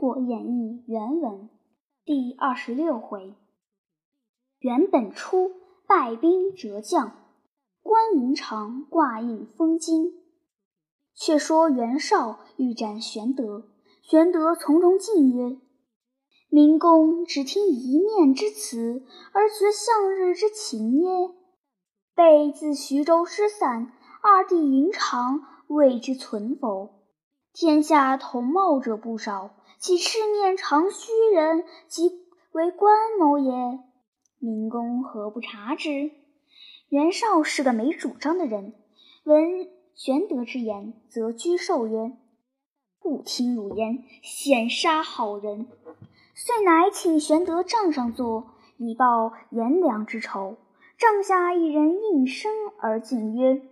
果演义》原文第二十六回：原本初败兵折将，关云长挂印封金。却说袁绍欲斩玄德，玄德从容进曰：“明公只听一面之词，而绝向日之情耶？备自徐州失散，二弟云长未知存否？天下同茂者不少。”其赤面长须人，即为关某也。明公何不察之？袁绍是个没主张的人，闻玄德之言，则居受曰：“不听汝言，险杀好人。”遂乃请玄德帐上坐，以报颜良之仇。帐下一人应声而进曰：“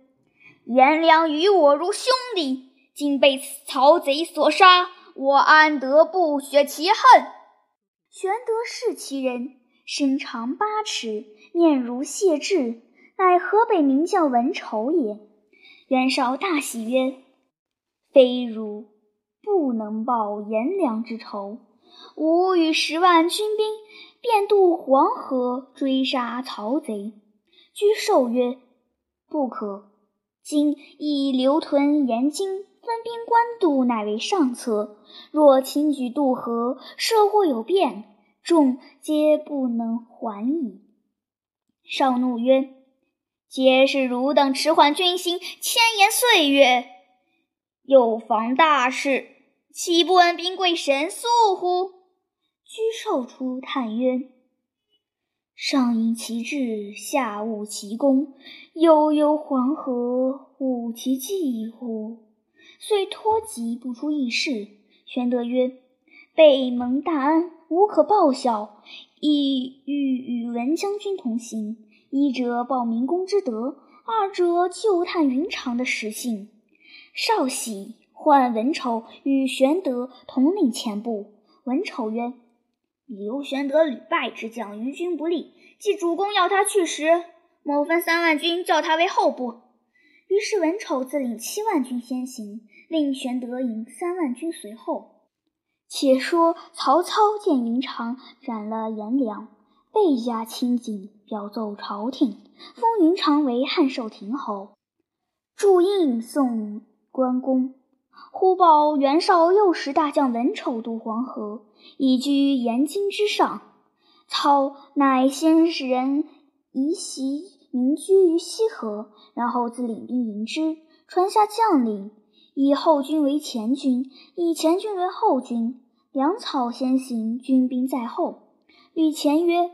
颜良与我如兄弟，今被曹贼所杀。”我安得不雪其恨？玄德视其人，身长八尺，面如谢豸，乃河北名将文丑也。袁绍大喜曰：“非汝不能报颜良之仇，吾与十万军兵便渡黄河追杀曹贼。”居寿曰：“不可，今已留屯延津。”分兵官渡乃为上策，若轻举渡河，社或有变，众皆不能还矣。少怒曰：“皆是汝等迟缓军心，千言岁月，又妨大事，岂不闻兵贵神速乎？”居寿出叹曰：“上因其志，下悟其功，悠悠黄河，悟其计乎？”遂托疾不出议事。玄德曰：“备蒙大恩，无可报效，亦欲与文将军同行。一者报明公之德，二者救探云长的实性。”少喜，唤文丑与玄德同领前部。文丑曰：“刘玄德屡败之将，于军不利。既主公要他去时，某分三万军，叫他为后部。”于是文丑自领七万军先行，令玄德引三万军随后。且说曹操见云长斩了颜良，倍加亲近，表奏朝廷，封云长为汉寿亭侯，铸印送关公。忽报袁绍又使大将文丑渡黄河，已居延津之上。操乃先使人移席。民居于西河，然后自领兵迎之，传下将领，以后军为前军，以前军为后军。粮草先行，军兵在后。吕虔曰：“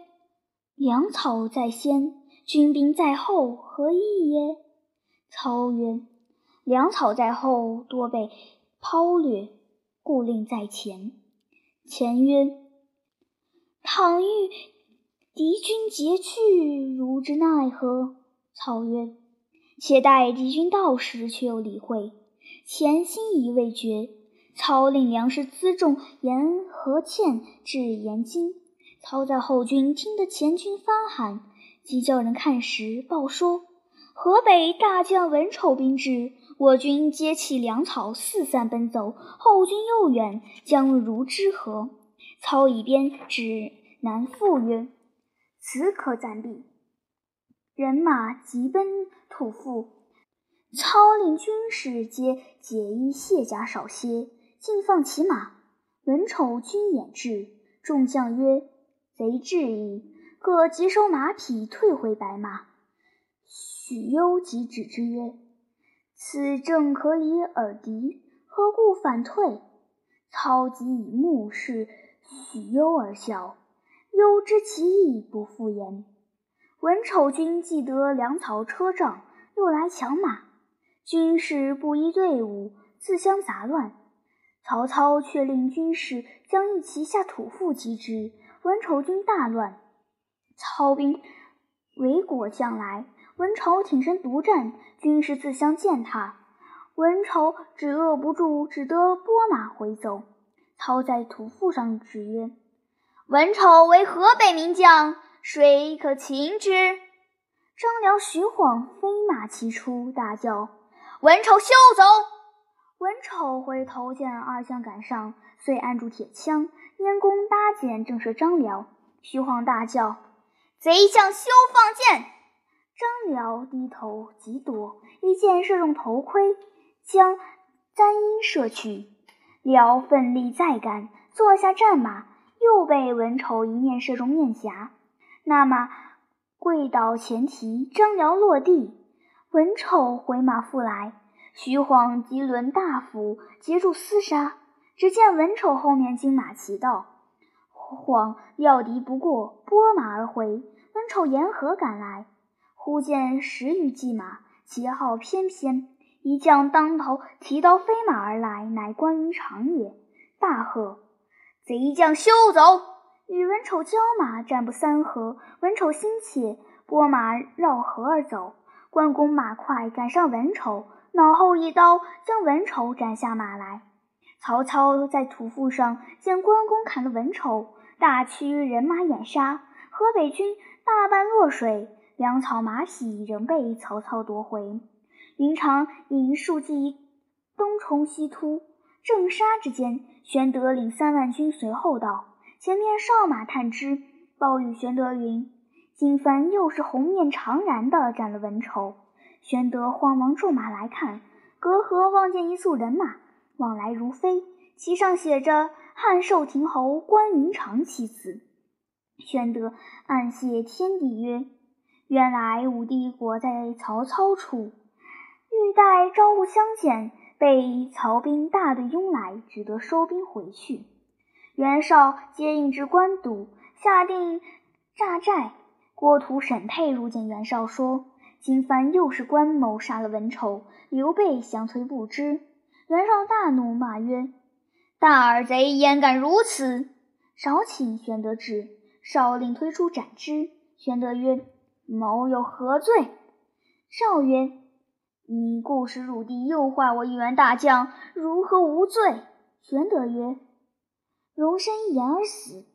粮草在先，军兵在后，何意耶？”操曰：“粮草在后，多被抛掠，故令在前。”前曰：“倘遇……”敌军截去，如之奈何？操曰：“且待敌军到时，却又理会。”前心已未决。操令粮食辎重沿河堑至延津。操在后军听得前军发喊，即叫人看时，报说河北大将文丑兵至，我军皆弃粮草，四散奔走，后军又远，将如之何？操以鞭指南复曰。此可暂避。人马急奔土阜，操令军士皆解衣卸甲少歇，尽放其马。文丑军掩至，众将曰：“贼至矣！”各急收马匹，退回白马。许攸即止之曰：“此正可以耳敌，何故反退？”操即以目视许攸而笑。忧知其意，不复言。文丑军既得粮草车仗，又来抢马，军士不依队伍，自相杂乱。曹操却令军士将一骑下土阜击之，文丑军大乱。操兵围裹将来，文丑挺身独战，军士自相践踏。文丑止遏不住，只得拨马回走。操在土阜上指曰。文丑为河北名将，谁可擒之？张辽、徐晃飞马齐出，大叫：“文丑休走！”文丑回头见二将赶上，遂按住铁枪，拈弓搭箭，正射张辽。徐晃大叫：“贼将休放箭！”张辽低头急躲，一箭射中头盔，将簪缨射去。辽奋力再赶，坐下战马，又被文丑一面射中面颊，那马跪倒前蹄，张辽落地。文丑回马复来。徐晃急抡大斧截住厮杀，只见文丑后面金马齐到，晃料敌不过，拨马而回。文丑沿河赶来，忽见十余骑马，旗号翩翩，一将当头提刀飞马而来，乃关云长也。大喝：“贼将休走！”与文丑交马，战不三合，文丑心切，拨马绕河而走。关公马快，赶上文丑。脑后一刀将文丑斩下马来。曹操在土阜上见关公砍了文丑，大驱人马掩杀，河北军大半落水，粮草马匹仍被曹操夺回。云长引数骑东冲西突，正杀之间，玄德领三万军随后到，前面哨马探知，报与玄德云：“今番又是红面长髯的斩了文丑。”玄德慌忙骤马来看，隔河望见一簇人马往来如飞，旗上写着“汉寿亭侯关云长”七字。玄德暗谢天地曰：“原来武帝国在曹操处，欲待招呼相见，被曹兵大队拥来，只得收兵回去。”袁绍接应至官渡，下定诈寨。郭图、沈佩入见袁绍，说。今番又是关某杀了文丑，刘备降推不知。袁绍大怒，骂曰：“大耳贼焉敢如此！”少请玄德至，少令推出斩之。玄德曰：“某有何罪？”少曰：“你故使汝弟诱坏我一员大将，如何无罪？”玄德曰：“容身一言而死。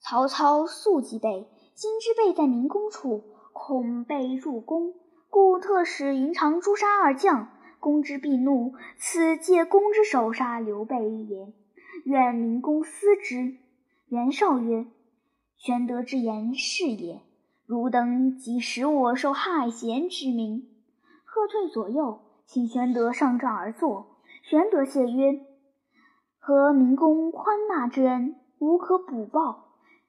曹操素忌备，今之备在明公处。”恐被入宫，故特使云长诛杀二将。公之必怒，此借公之手杀刘备也。愿明公思之。袁绍曰：“玄德之言是也。汝等即使我受害贤之名。”喝退左右，请玄德上帐而坐。玄德谢曰：“和明公宽纳之恩，无可补报。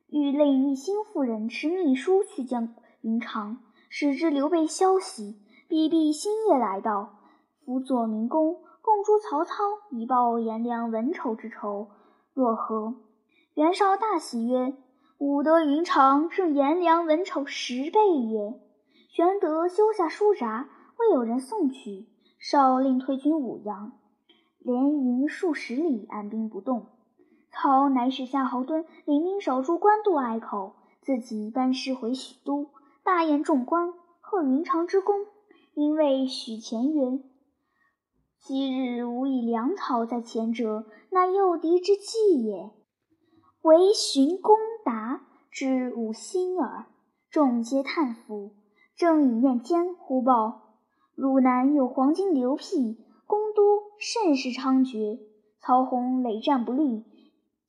欲令一心妇人持密书去见。”云长使之刘备消息，必必星夜来到，辅佐明公，共诛曹操，以报颜良、文丑之仇，若何？袁绍大喜曰：“吾得云长，胜颜良、文丑十倍也。”玄德修下书札，会有人送去。绍令退军五阳，连营数十里，按兵不动。操乃使夏侯惇领兵守住官渡隘口，自己班师回许都。大宴众官，贺云长之功，因为许前曰：“昔日吾以粮草在前者，乃诱敌之计也。唯寻公达之吾心耳。”众皆叹服。正饮宴间，忽报汝南有黄金流辟，公都甚是猖獗。曹洪累战不利，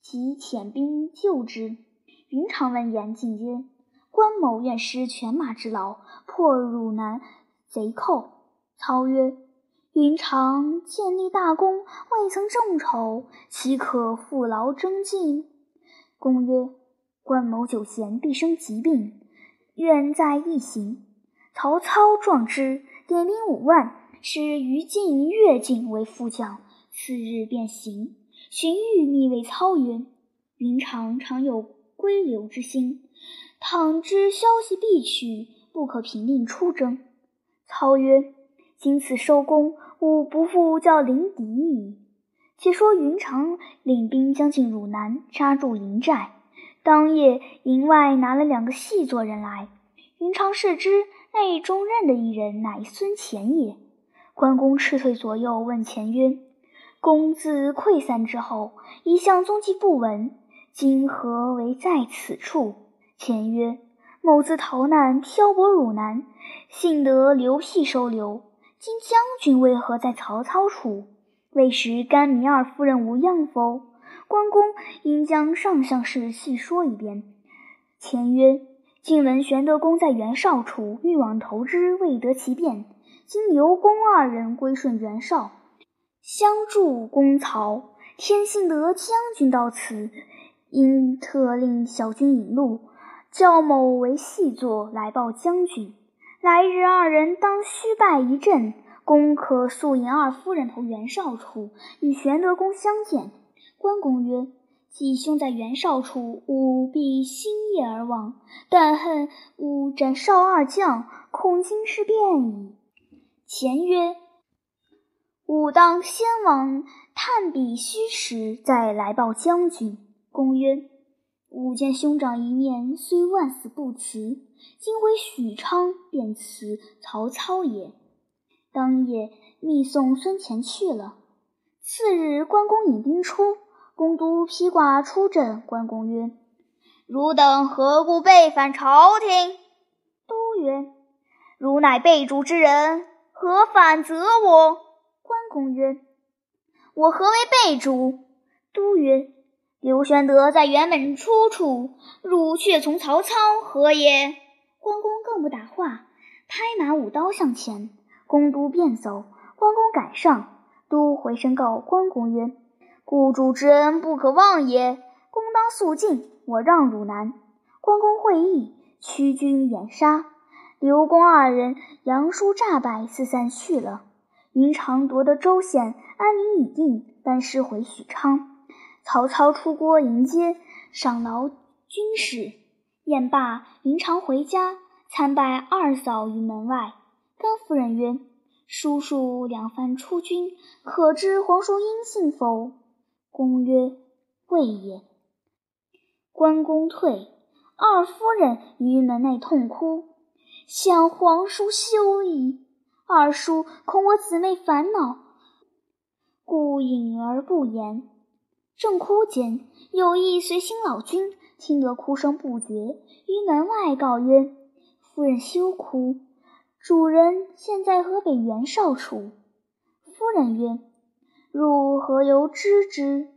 即遣兵救之。云长闻言，进曰。关某愿施犬马之劳，破汝南贼寇。操曰：“云长建立大功，未曾众筹，岂可负劳征进？”公曰：“关某久闲，必生疾病，愿在一行。”曹操壮之，点兵五万，使于禁、乐进为副将。次日便行。荀彧密谓操曰：“云长常有归流之心。”倘知消息必去，不可平定出征。操曰：“今此收功，吾不复叫临敌矣。”且说云长领兵将进汝南，扎住营寨。当夜，营外拿了两个细作人来。云长视之，内中任的一人乃孙乾也。关公斥退左右，问乾曰：“公自溃散之后，一向踪迹不闻，今何为在此处？”前曰：“某自逃难，漂泊汝南，幸得刘辟收留。今将军为何在曹操处？”未时甘糜二夫人无恙否？关公应将上相事细说一遍。前曰：今闻玄德公在袁绍处，欲往投之，未得其便。今刘公二人归顺袁绍，相助攻曹。天幸得将军到此，因特令小军引路，叫某为细作来报将军。来日二人当虚拜一阵。公可速引二夫人投袁绍处，与玄德公相见。关公曰：“季兄在袁绍处，吾必星夜而往。但恨吾斩少二将，恐今事变矣。”前曰：“吾当先往探彼虚实，再来报将军。”公曰：“吾见兄长一面，虽万死不辞。今回许昌，便辞曹操也。”当夜密送孙乾去了。次日，关公引兵出，公都披挂出阵。关公曰：“汝等何故背反朝廷？”都曰：“汝乃被主之人，何反责我？”关公曰：“我何为被主？”都曰：“刘玄德在辕门出处，汝却从曹操，何也？”关公更不答话，拍马舞刀向前。公都便走，关公赶上，都回身告关公曰：“故主之恩不可忘也，公当速进，我让汝南。”关公会意，驱军掩杀，刘公二人杨叔诈败，四散去了。云长夺得州县，安民已定，班师回许昌。曹操出郭迎接，赏劳军士。宴罢，云长回家，参拜二嫂于门外。甘夫人曰：“叔叔两番出军，可知皇叔音信否？”公曰：“未也。”关公退，二夫人于门内痛哭，想皇叔休矣。二叔恐我姊妹烦恼，故隐而不言。正哭间，有一随行老君听得哭声不绝，于门外告曰：“夫人休哭。”主人现在河北袁绍处。夫人曰：“汝何由知之？”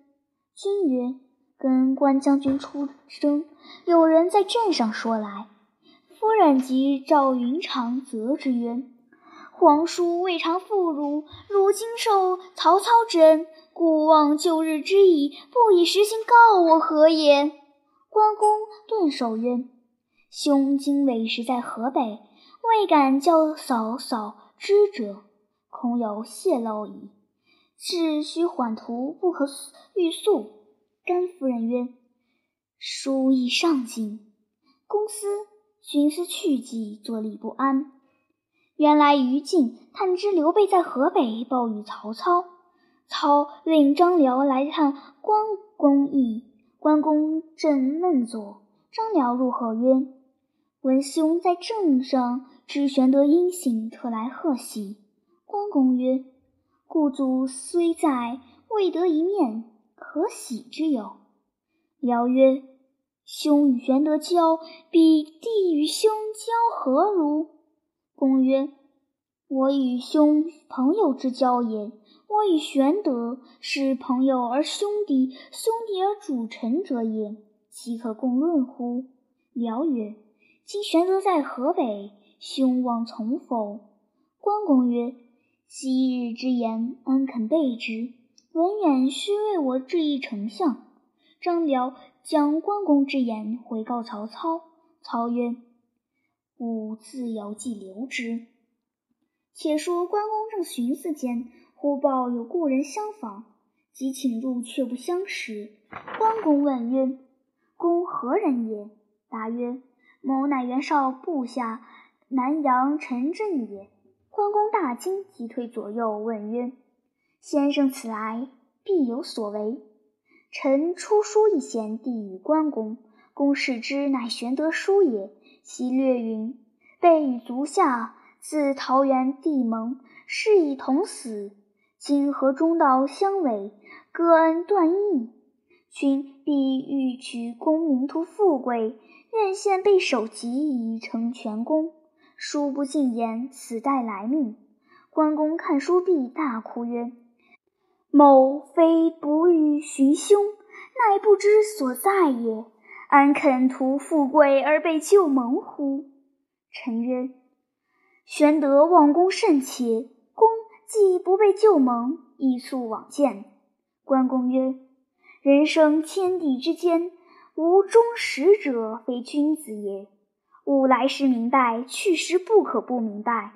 君曰：“跟关将军出征，有人在镇上说来。”夫人即召云长责之曰：“皇叔未尝负汝，如今受曹操之恩，故忘旧日之义，不以实行告我何也？”关公顿首曰：“兄今委实在河北。”未敢叫嫂嫂知者，恐有泄露矣。事须缓图，不可欲速。甘夫人曰：“书意上进，公思寻思去计，坐立不安。”原来于禁探知刘备在河北，报与曹操。操令张辽来探关公意。关公正闷坐，张辽入贺曰：“文兄在镇上。”知玄德音信，特来贺喜。关公曰：“故祖虽在，未得一面，可喜之有？”辽曰：“兄与玄德交，比弟与兄交何如？”公曰：“我与兄朋友之交也，我与玄德是朋友而兄弟，兄弟而主臣者也，岂可共论乎？”辽曰：“今玄德在河北。”兄望从否？关公曰：“昔日之言，安肯背之？文远须为我致意丞相。”张辽将关公之言回告曹操。操曰：“吾自有计留之。”且说关公正寻思间，忽报有故人相访，即请入，却不相识。关公问曰：“公何人也？”答曰：“某乃袁绍部下。”南阳陈震也。关公大惊，急退左右，问曰：“先生此来，必有所为？”臣出书一贤，递与关公。公视之，乃玄德书也。其略云：“备与足下自桃园地盟，誓以同死。今和中道相违，割恩断义，君必欲取功名图富贵，愿献备首级以成全功。”书不尽言，此待来命。关公看书毕，大哭曰：“某非不欲寻凶，乃不知所在也。安肯图富贵而被救蒙乎？臣曰：玄德望公甚切，公既不被救蒙，亦速往见。关公曰：人生天地之间，无忠实者，非君子也。吾来时明白，去时不可不明白。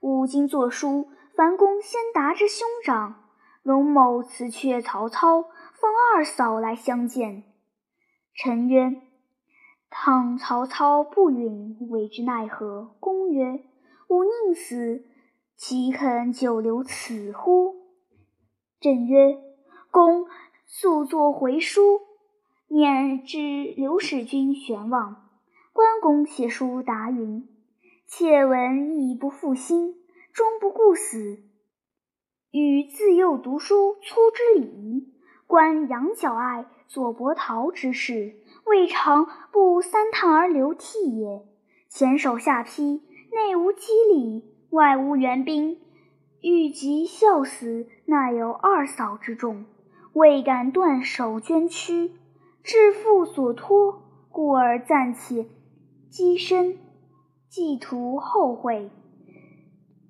吾今作书，樊公先达之兄长，荣某辞却曹操，奉二嫂来相见。臣曰：倘曹操不允，为之奈何？公曰：吾宁死，岂肯久留此乎？朕曰：公速作回书，念至刘使君玄望。关公写书答云：“妾闻义不负心，终不顾死。与自幼读书，粗知礼仪。观杨角爱，左伯桃之事，未尝不三叹而流涕也。前手下邳，内无机礼，外无援兵，欲及效死，那有二嫂之众，未敢断手捐躯，致父所托，故而暂且。”积身，既图后悔。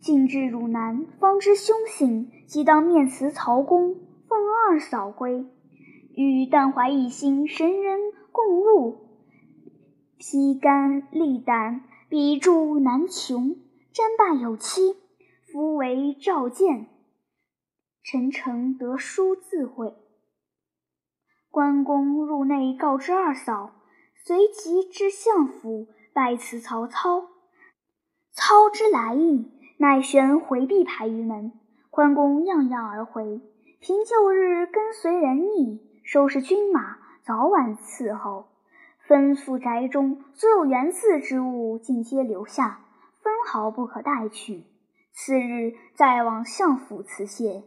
进至汝南，方知凶行，即当面辞曹公，奉二嫂归。与但怀一心，神人共路，披肝沥胆，笔著难穷。瞻拜有期，夫为召见。臣诚得书自会。关公入内告知二嫂。随即至相府拜辞曹操。操之来意，乃悬回避牌于门。关公样样而回，凭旧日跟随人意，收拾军马，早晚伺候。吩咐宅中所有园寺之物，尽皆留下，分毫不可带去。次日再往相府辞谢，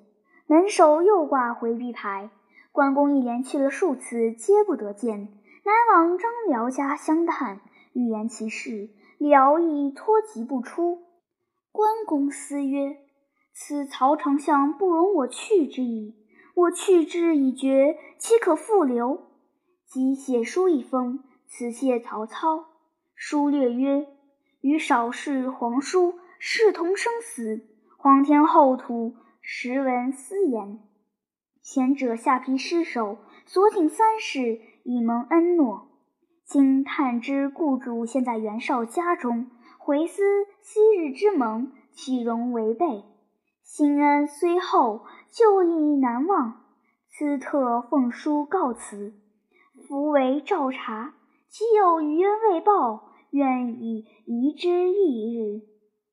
门首又挂回避牌。关公一连去了数次，皆不得见。南往张辽家相探，欲言其事，辽亦托疾不出。关公思曰：“此曹丞相不容我去之意，我去之已决，岂可复留？”即写书一封，辞谢曹操。书略曰：“与少氏皇叔，视同生死，皇天厚土，实闻私言。前者下邳失守，所请三世。”以蒙恩诺，今探知故主现在袁绍家中，回思昔日之盟，岂容违背？新恩虽厚，旧义难忘。此特奉书告辞。夫为照察，岂有余恩未报？愿以移之翌日，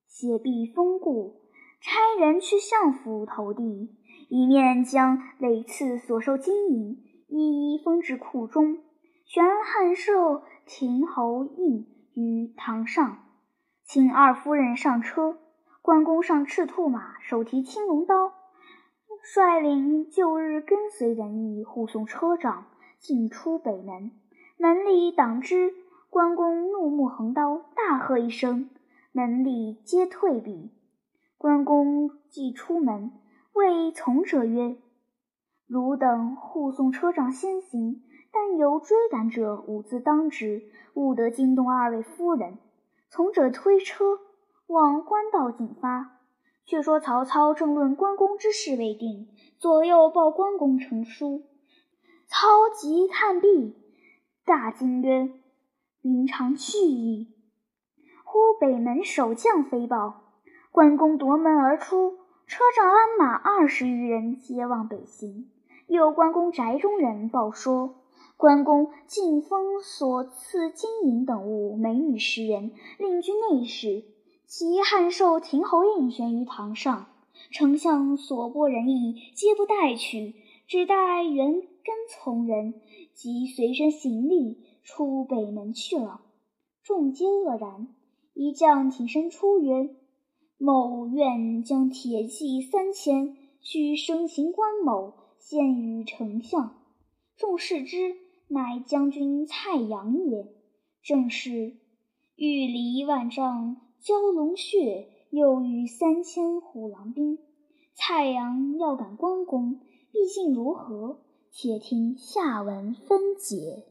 写毕封故，差人去相府投递，一面将累次所收金银。一一封至库中，悬汉寿亭侯印于堂上，请二夫人上车。关公上赤兔马，手提青龙刀，率领旧日跟随人役护送车长进出北门。门吏挡之，关公怒目横刀，大喝一声，门吏皆退避。关公既出门，谓从者曰。汝等护送车长先行，但有追赶者，吾自当之，勿得惊动二位夫人。从者推车往官道进发。却说曹操正论关公之事未定，左右报关公成书。操即看毕，大惊曰：“云长去矣！”忽北门守将飞报，关公夺门而出，车仗鞍马二十余人，皆往北行。有关公宅中人报说，关公进封所赐金银等物，美女十人，令居内室。其汉寿亭侯印悬于堂上，丞相所拨人役，皆不带去，只带原跟从人及随身行李出北门去了。众皆愕然。一将挺身出曰：“某愿将铁骑三千，去生擒关某。”见于丞相，众视之，乃将军蔡阳也。正是欲离万丈蛟龙穴，又遇三千虎狼兵。蔡阳要赶关公，毕竟如何？且听下文分解。